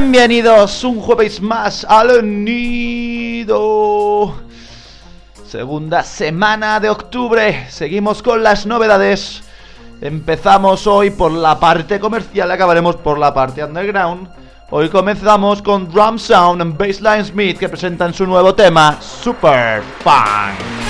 Bienvenidos un jueves más al nido. Segunda semana de octubre. Seguimos con las novedades. Empezamos hoy por la parte comercial, acabaremos por la parte underground. Hoy comenzamos con Drum Sound and Bassline Smith que presentan su nuevo tema, Super Fun.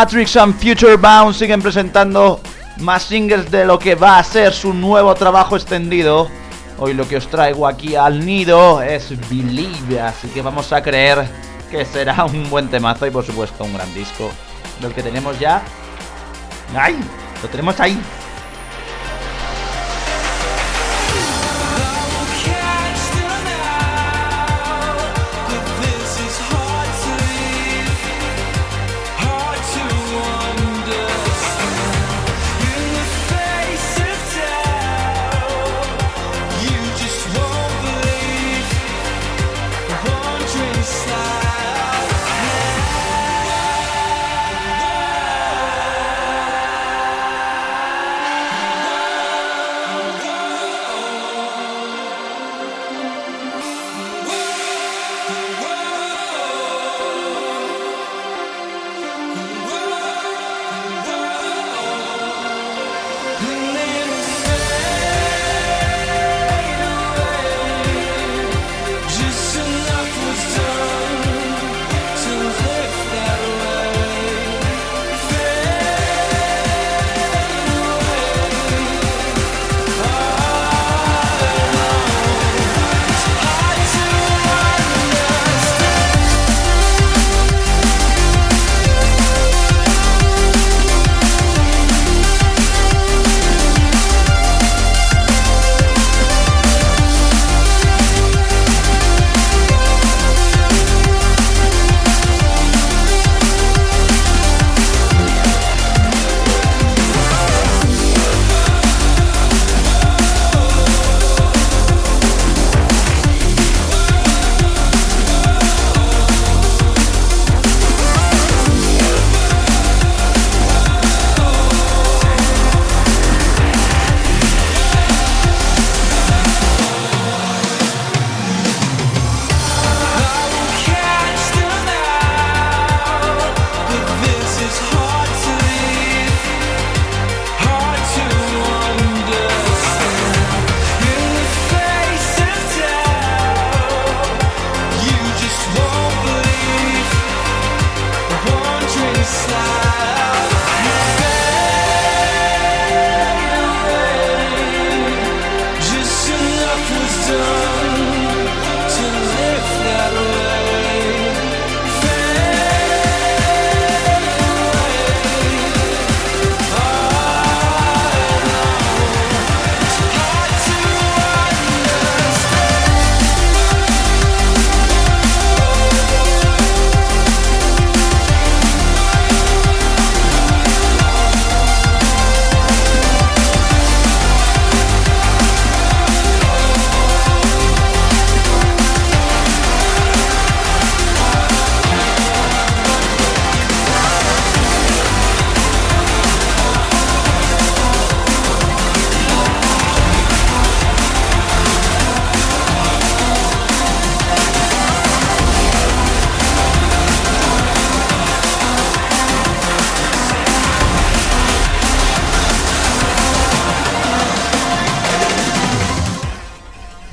Matrix and Future Bound siguen presentando más singles de lo que va a ser su nuevo trabajo extendido. Hoy lo que os traigo aquí al nido es Believe, así que vamos a creer que será un buen temazo y por supuesto un gran disco. Lo que tenemos ya. ¡Ay! Lo tenemos ahí.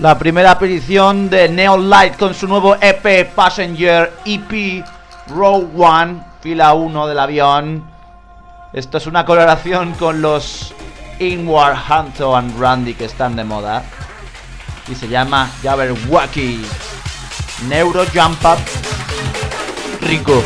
La primera aparición de Neon Light con su nuevo EP Passenger EP Row 1, fila 1 del avión. Esto es una coloración con los Inward Hunter and Randy que están de moda. Y se llama Jabberwocky Neuro Jump Up Rico.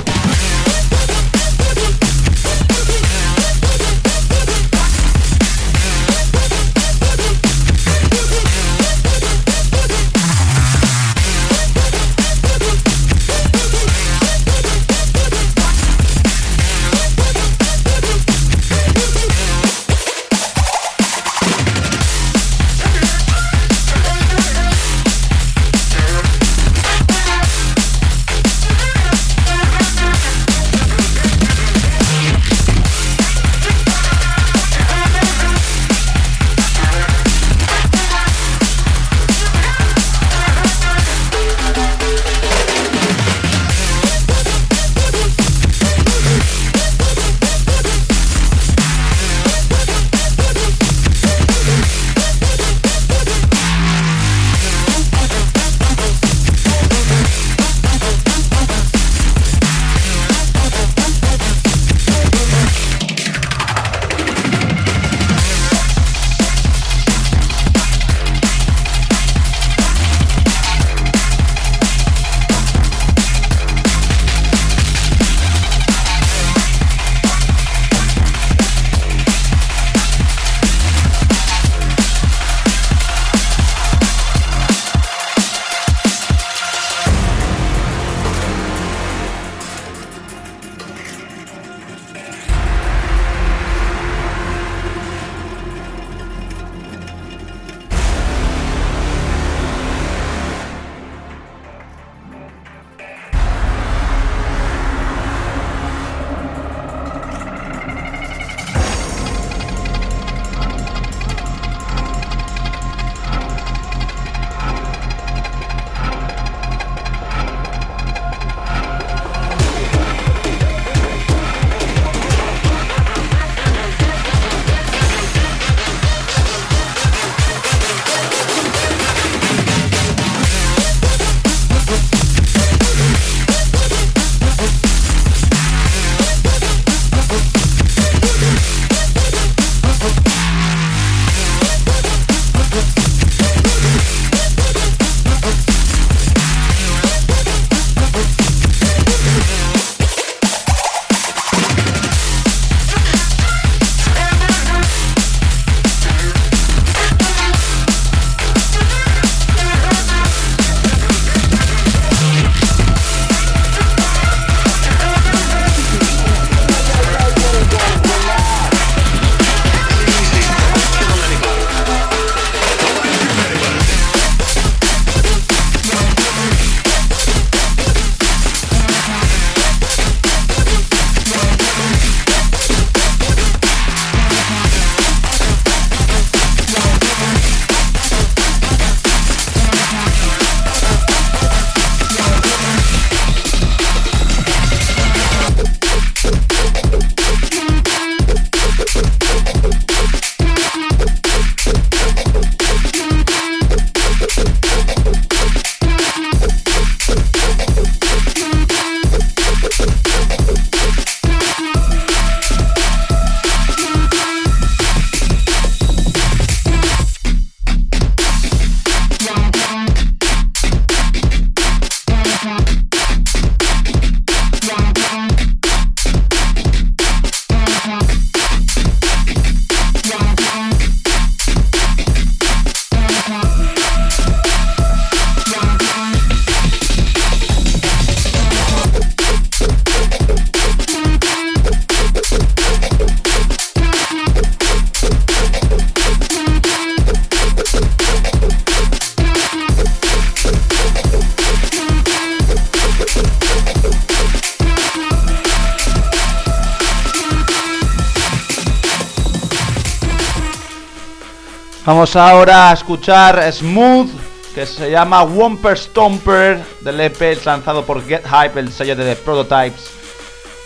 Vamos ahora a escuchar Smooth, que se llama Womper Stomper, del EP lanzado por Get Hype, el sello de The Prototypes,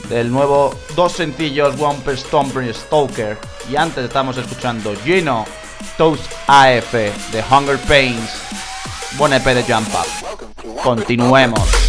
del nuevo dos sencillos Womper Stomper y Stalker. Y antes estamos escuchando Gino, Toast AF, de Hunger Pains, buen EP de Jump Up. Continuemos.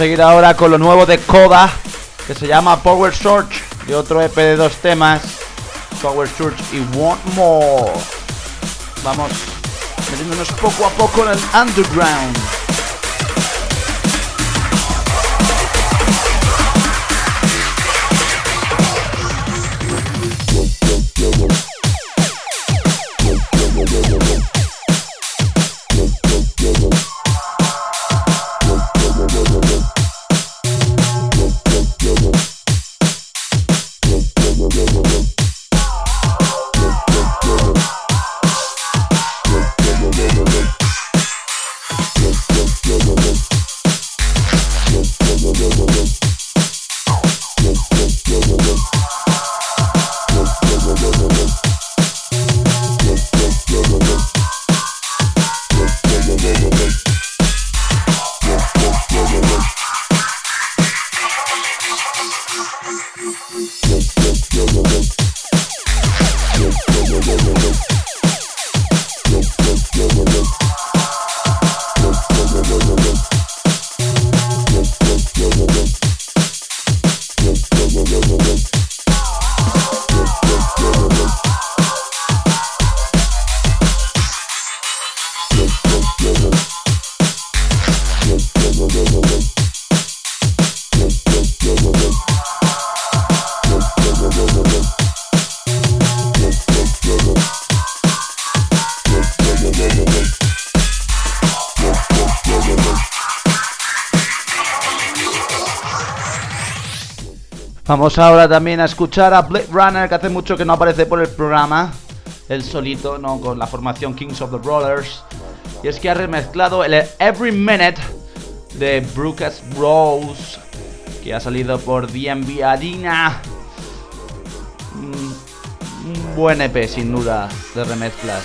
Seguir ahora con lo nuevo de Koda, que se llama Power Search, de otro EP de dos temas, Power Search y Want More. Vamos metiéndonos poco a poco en el underground. Vamos ahora también a escuchar a Blade Runner, que hace mucho que no aparece por el programa. El solito, ¿no? Con la formación Kings of the Rollers. Y es que ha remezclado el Every Minute de Brooks Rose, que ha salido por DMV Arena. Mm, Un buen EP, sin duda, de remezclas.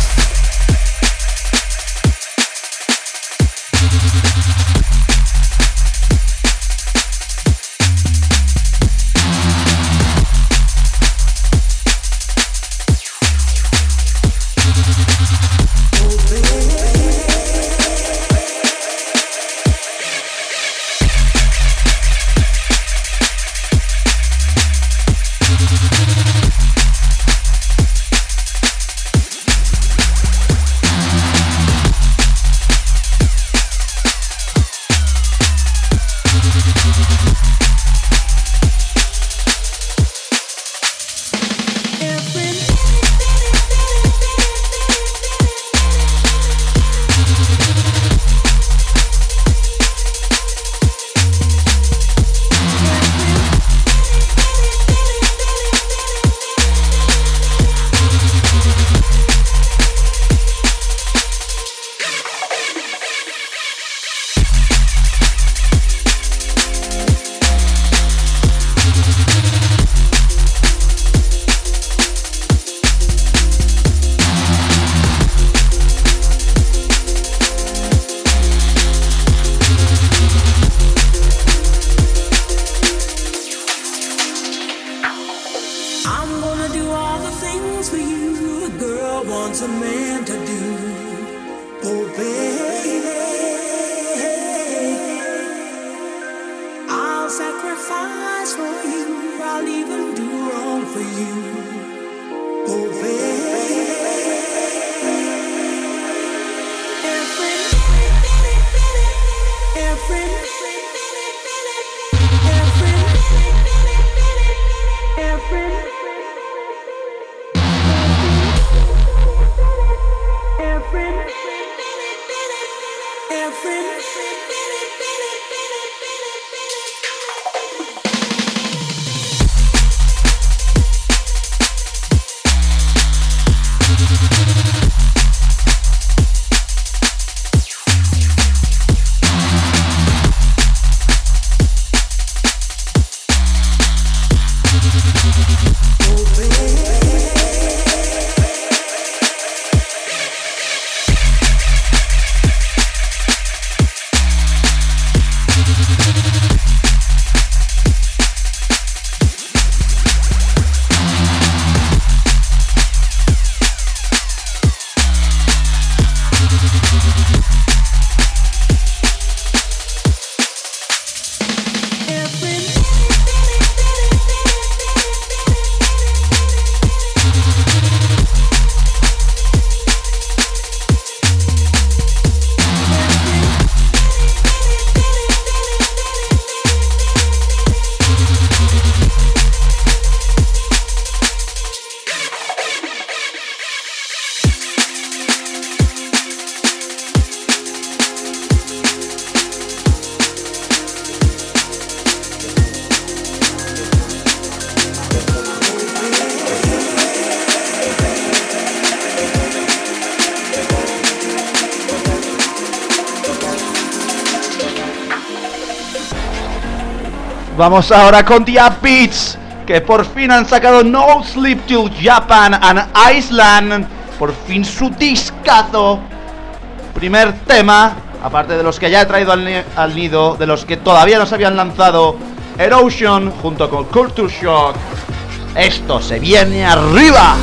sacrifice for you. I'll even do wrong for you. Vamos ahora con The Beats, que por fin han sacado No Sleep Till Japan and Iceland. Por fin su discazo. Primer tema, aparte de los que ya he traído al, nido, de los que todavía no se habían lanzado, Erosion junto con Culture Shock. Esto se viene arriba.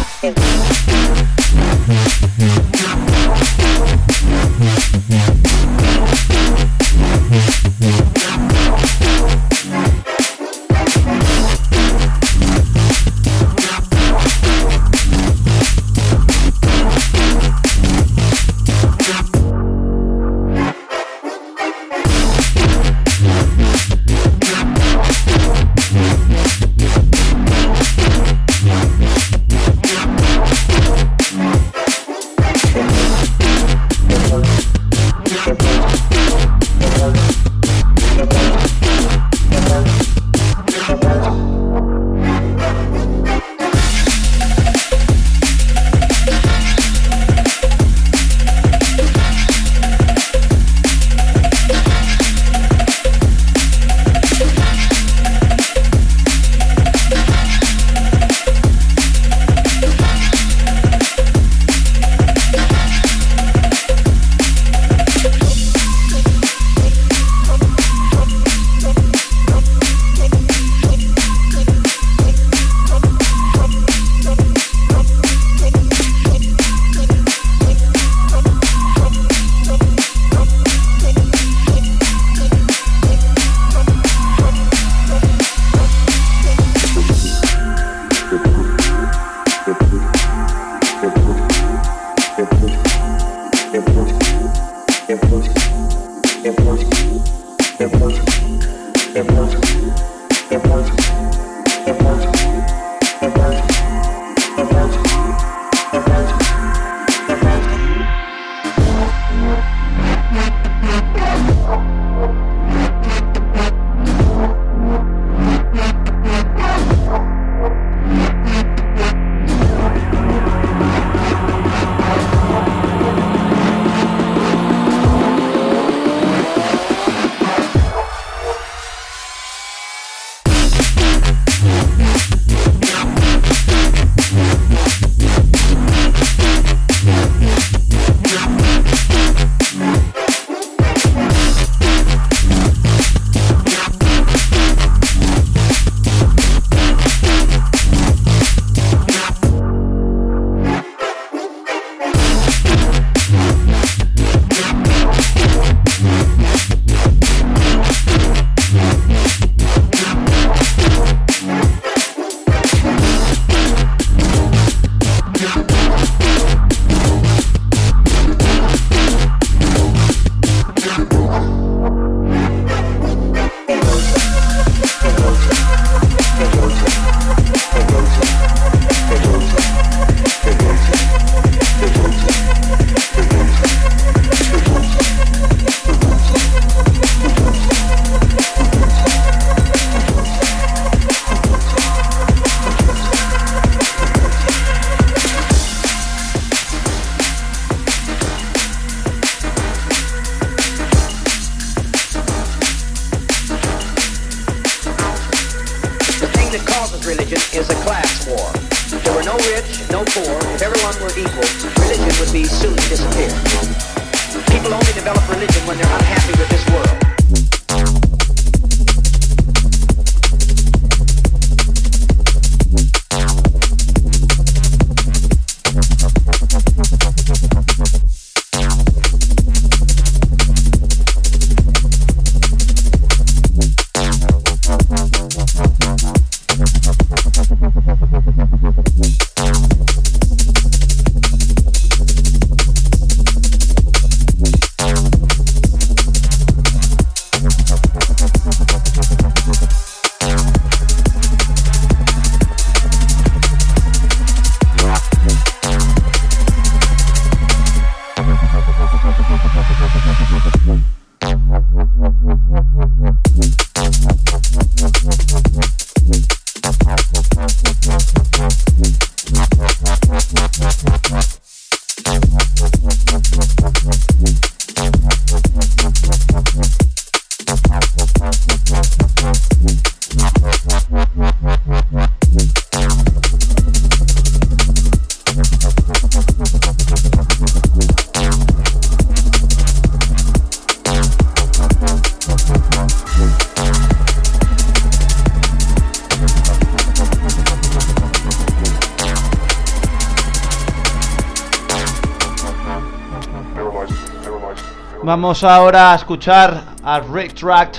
Vamos ahora a escuchar a Rick Tract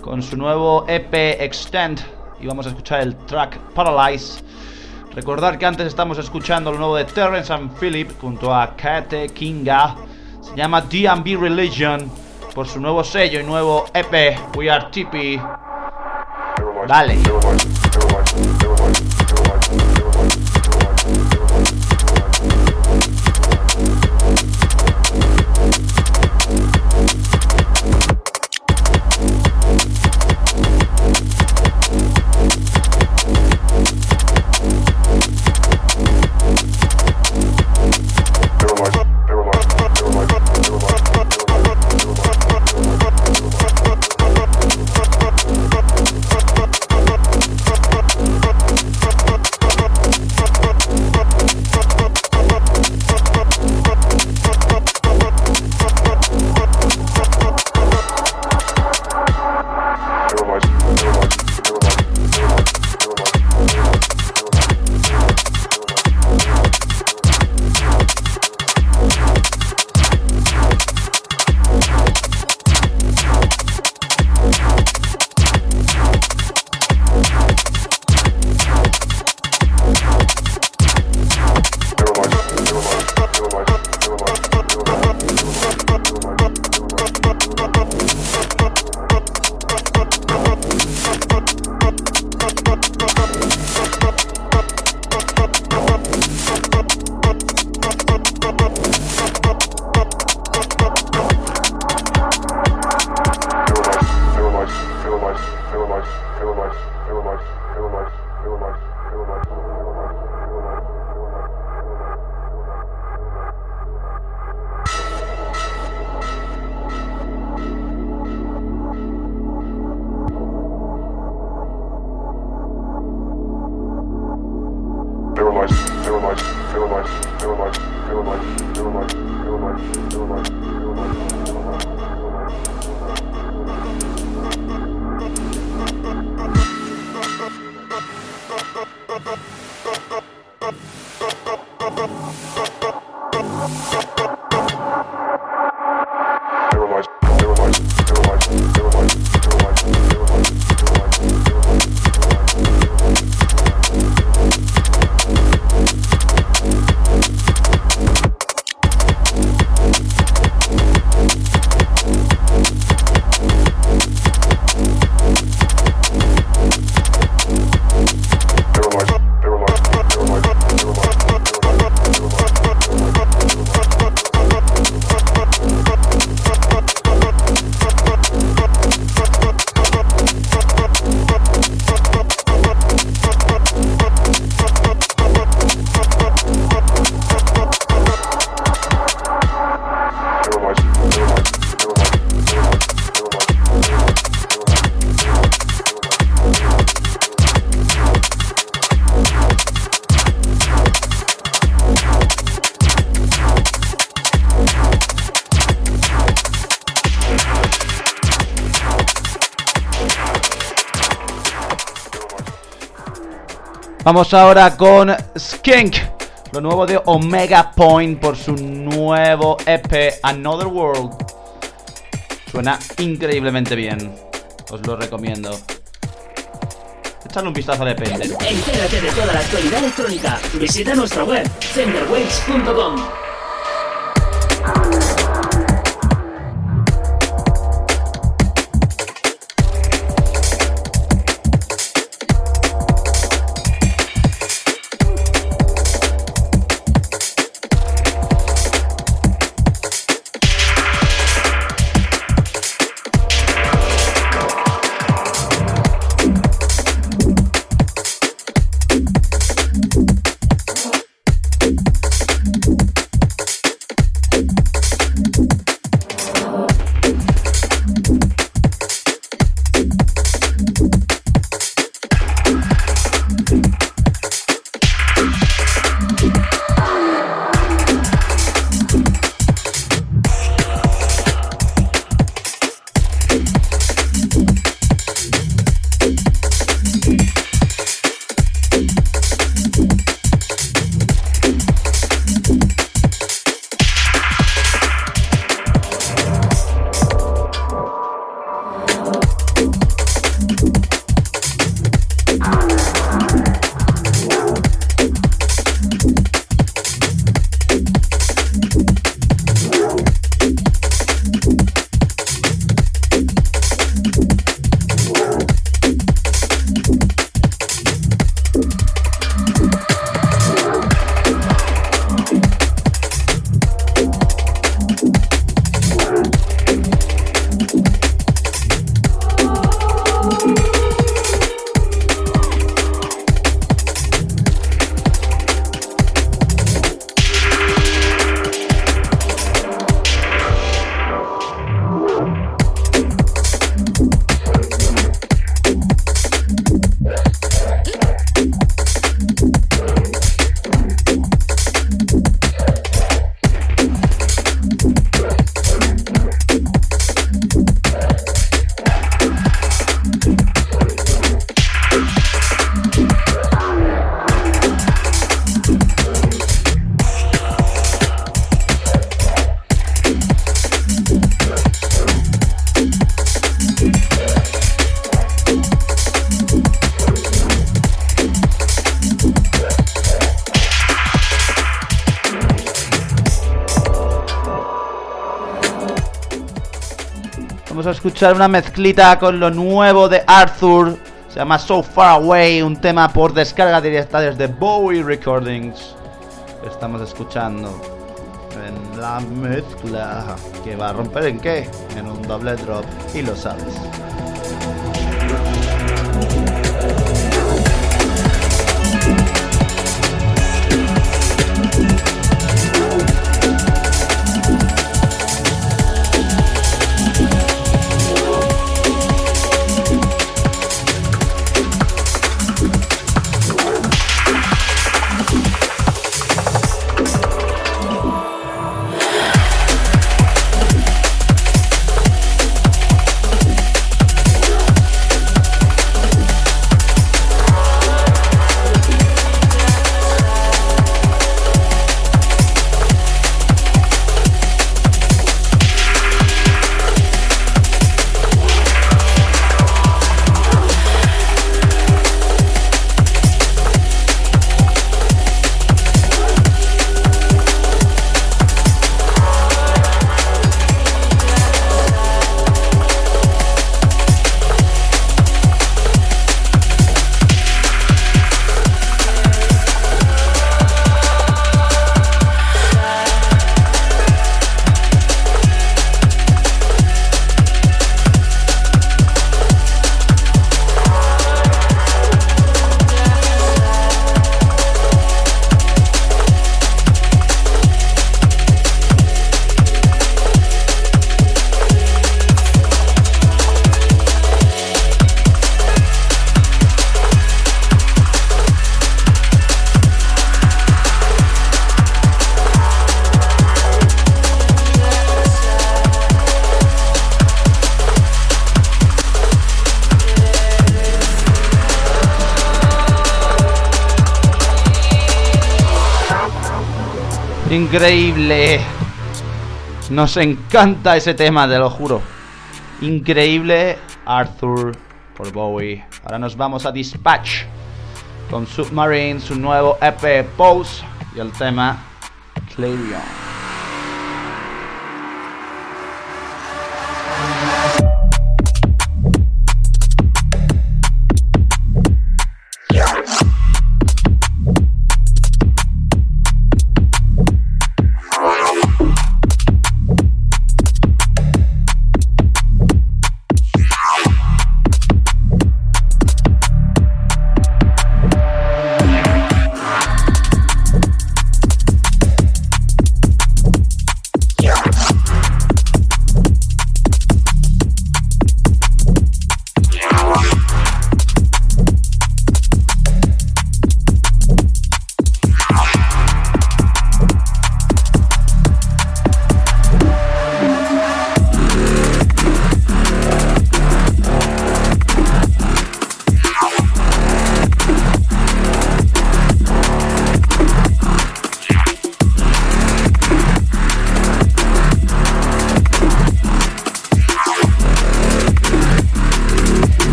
con su nuevo EP Extend y vamos a escuchar el track Paralyze. Recordar que antes estamos escuchando lo nuevo de Terrence and Philip junto a Kate Kinga. Se llama DB Religion por su nuevo sello y nuevo EP We Are TP. Dale. Vamos ahora con Skink, lo nuevo de Omega Point por su nuevo EP Another World. Suena increíblemente bien, os lo recomiendo. Echadle un vistazo de Pender. Entérate de toda la actualidad electrónica. Visita nuestra web, centerwaves.com. escuchar una mezclita con lo nuevo de Arthur. Se llama So Far Away, un tema por descarga directa desde Bowie Recordings. Estamos escuchando en la mezcla que va a romper en qué? En un doble drop y lo sabes. Increíble. Nos encanta ese tema, te lo juro. Increíble Arthur por Bowie. Ahora nos vamos a Dispatch con Submarine, su nuevo EP Pose y el tema Clarion.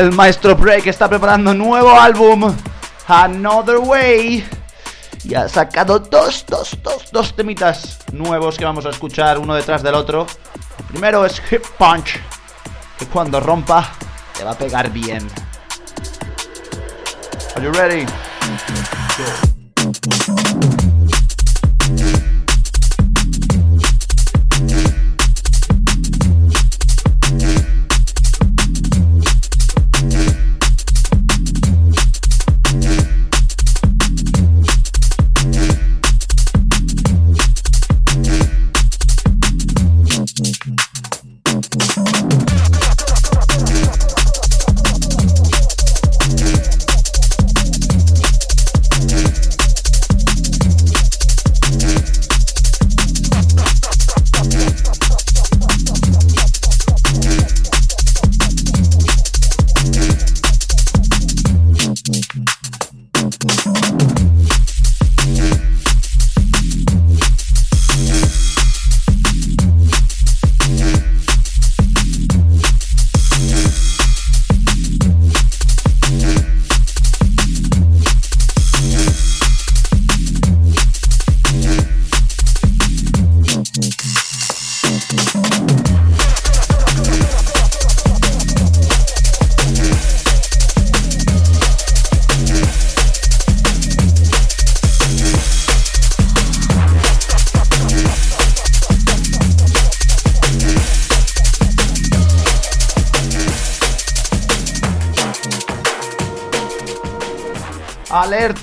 El maestro Break está preparando un nuevo álbum, Another Way. Y ha sacado dos, dos, dos, dos temitas nuevos que vamos a escuchar uno detrás del otro. El primero es Hip Punch, que cuando rompa te va a pegar bien. Are you ready?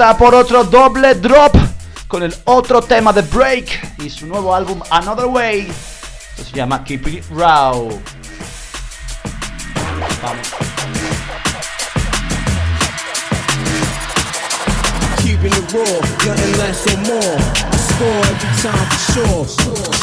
Alerta por otro doble drop con el otro tema de Break y su nuevo álbum Another Way. se llama Keep It Raw. Vamos. Keeping it raw, nothing less or more. Score every time for sure.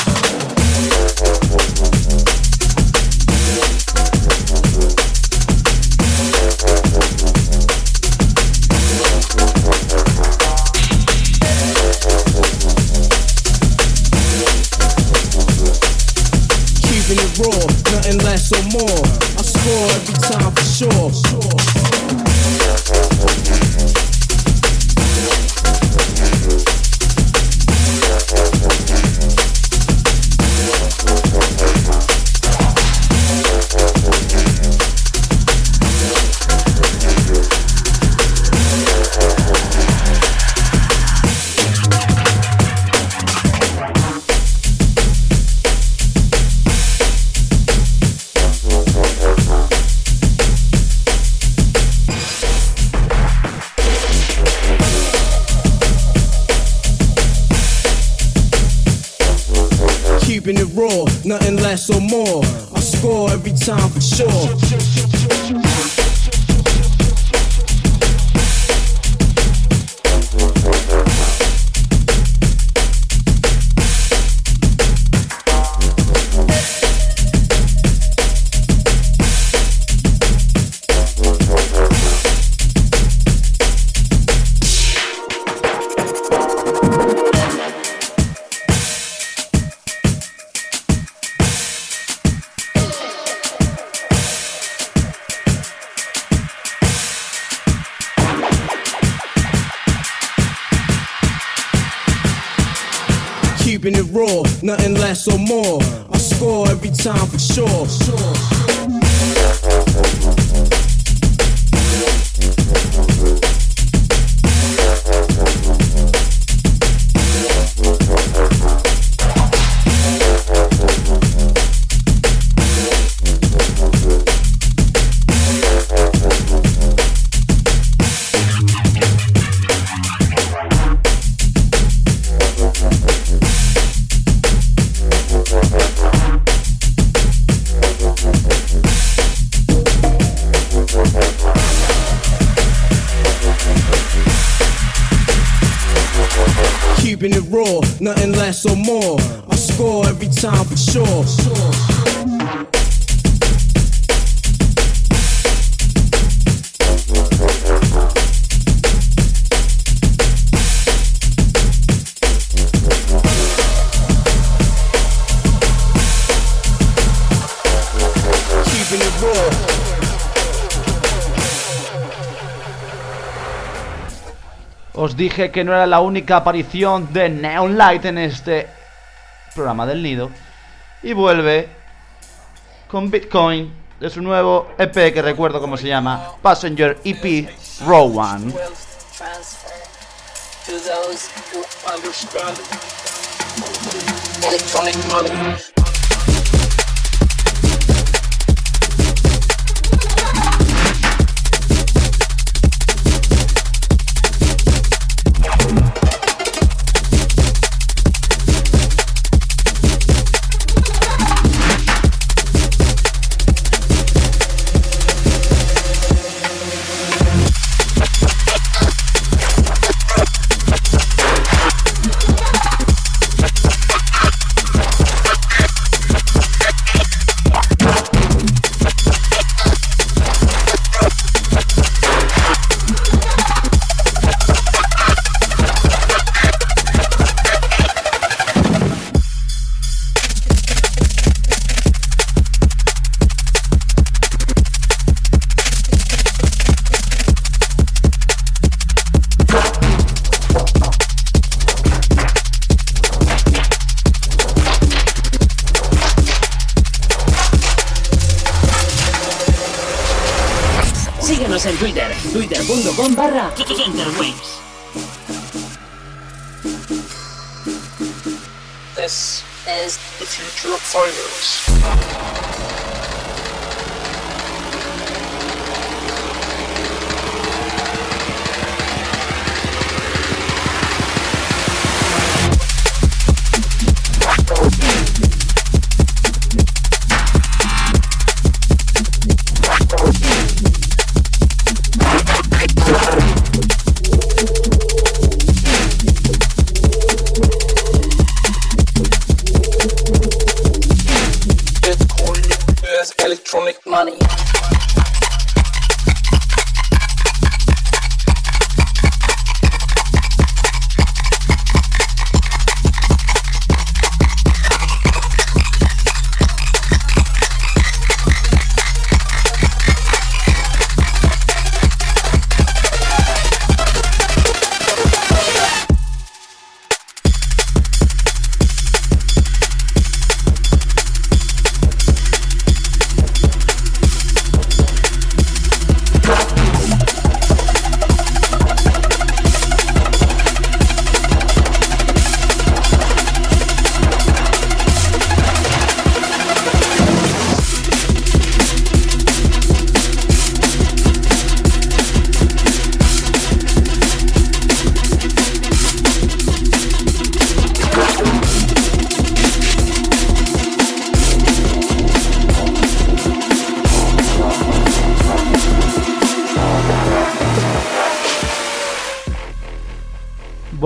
Less or more. I score every time for sure. Dije que no era la única aparición de Neon Light en este programa del nido. Y vuelve con Bitcoin de su nuevo EP que recuerdo cómo se llama, Passenger EP Row One.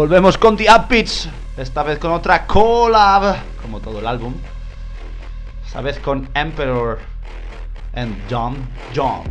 Volvemos con The Upbeats. Esta vez con otra collab. Como todo el álbum. Esta vez con Emperor and John John.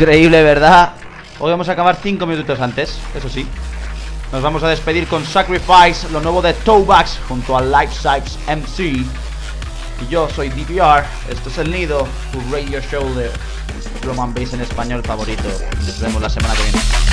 Increíble, ¿verdad? Hoy vamos a acabar 5 minutos antes, eso sí. Nos vamos a despedir con Sacrifice, lo nuevo de Tobax junto a Life Size MC. Y yo soy DPR, esto es el nido, tu radio show de Roman Bass en español favorito. Nos vemos la semana que viene.